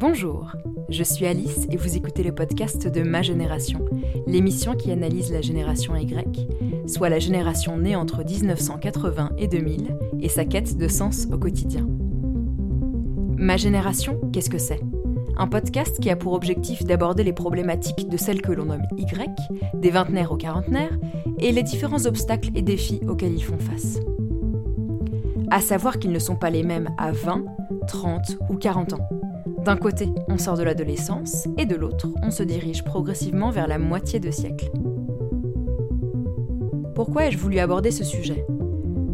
Bonjour, je suis Alice et vous écoutez le podcast de Ma Génération, l'émission qui analyse la génération Y, soit la génération née entre 1980 et 2000 et sa quête de sens au quotidien. Ma Génération, qu'est-ce que c'est? Un podcast qui a pour objectif d'aborder les problématiques de celles que l'on nomme Y, des vingtenaires aux quarantenaires, et les différents obstacles et défis auxquels ils font face. À savoir qu'ils ne sont pas les mêmes à 20, 30 ou 40 ans. D'un côté, on sort de l'adolescence, et de l'autre, on se dirige progressivement vers la moitié de siècle. Pourquoi ai-je voulu aborder ce sujet?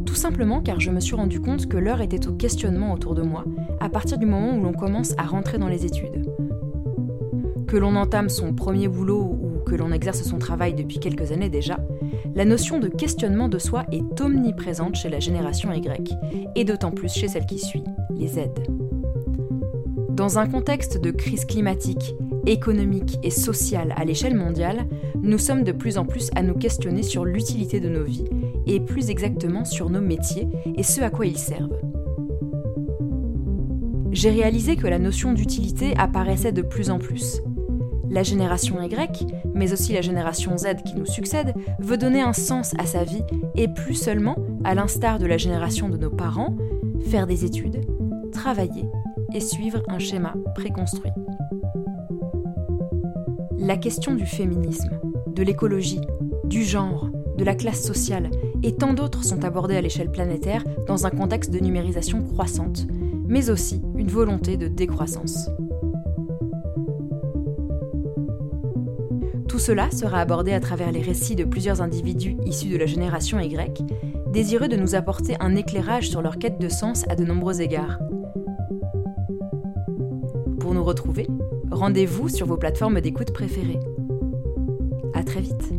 Tout simplement car je me suis rendu compte que l'heure était au questionnement autour de moi à partir du moment où l'on commence à rentrer dans les études. Que l'on entame son premier boulot ou que l'on exerce son travail depuis quelques années déjà, la notion de questionnement de soi est omniprésente chez la génération Y, et d'autant plus chez celle qui suit, les Z. Dans un contexte de crise climatique, économique et sociale à l'échelle mondiale, nous sommes de plus en plus à nous questionner sur l'utilité de nos vies, et plus exactement sur nos métiers et ce à quoi ils servent. J'ai réalisé que la notion d'utilité apparaissait de plus en plus. La génération Y, mais aussi la génération Z qui nous succède, veut donner un sens à sa vie et plus seulement, à l'instar de la génération de nos parents, faire des études, travailler et suivre un schéma préconstruit. La question du féminisme, de l'écologie, du genre, de la classe sociale et tant d'autres sont abordées à l'échelle planétaire dans un contexte de numérisation croissante, mais aussi une volonté de décroissance. Tout cela sera abordé à travers les récits de plusieurs individus issus de la génération Y, désireux de nous apporter un éclairage sur leur quête de sens à de nombreux égards. Pour nous retrouver, rendez-vous sur vos plateformes d'écoute préférées. À très vite.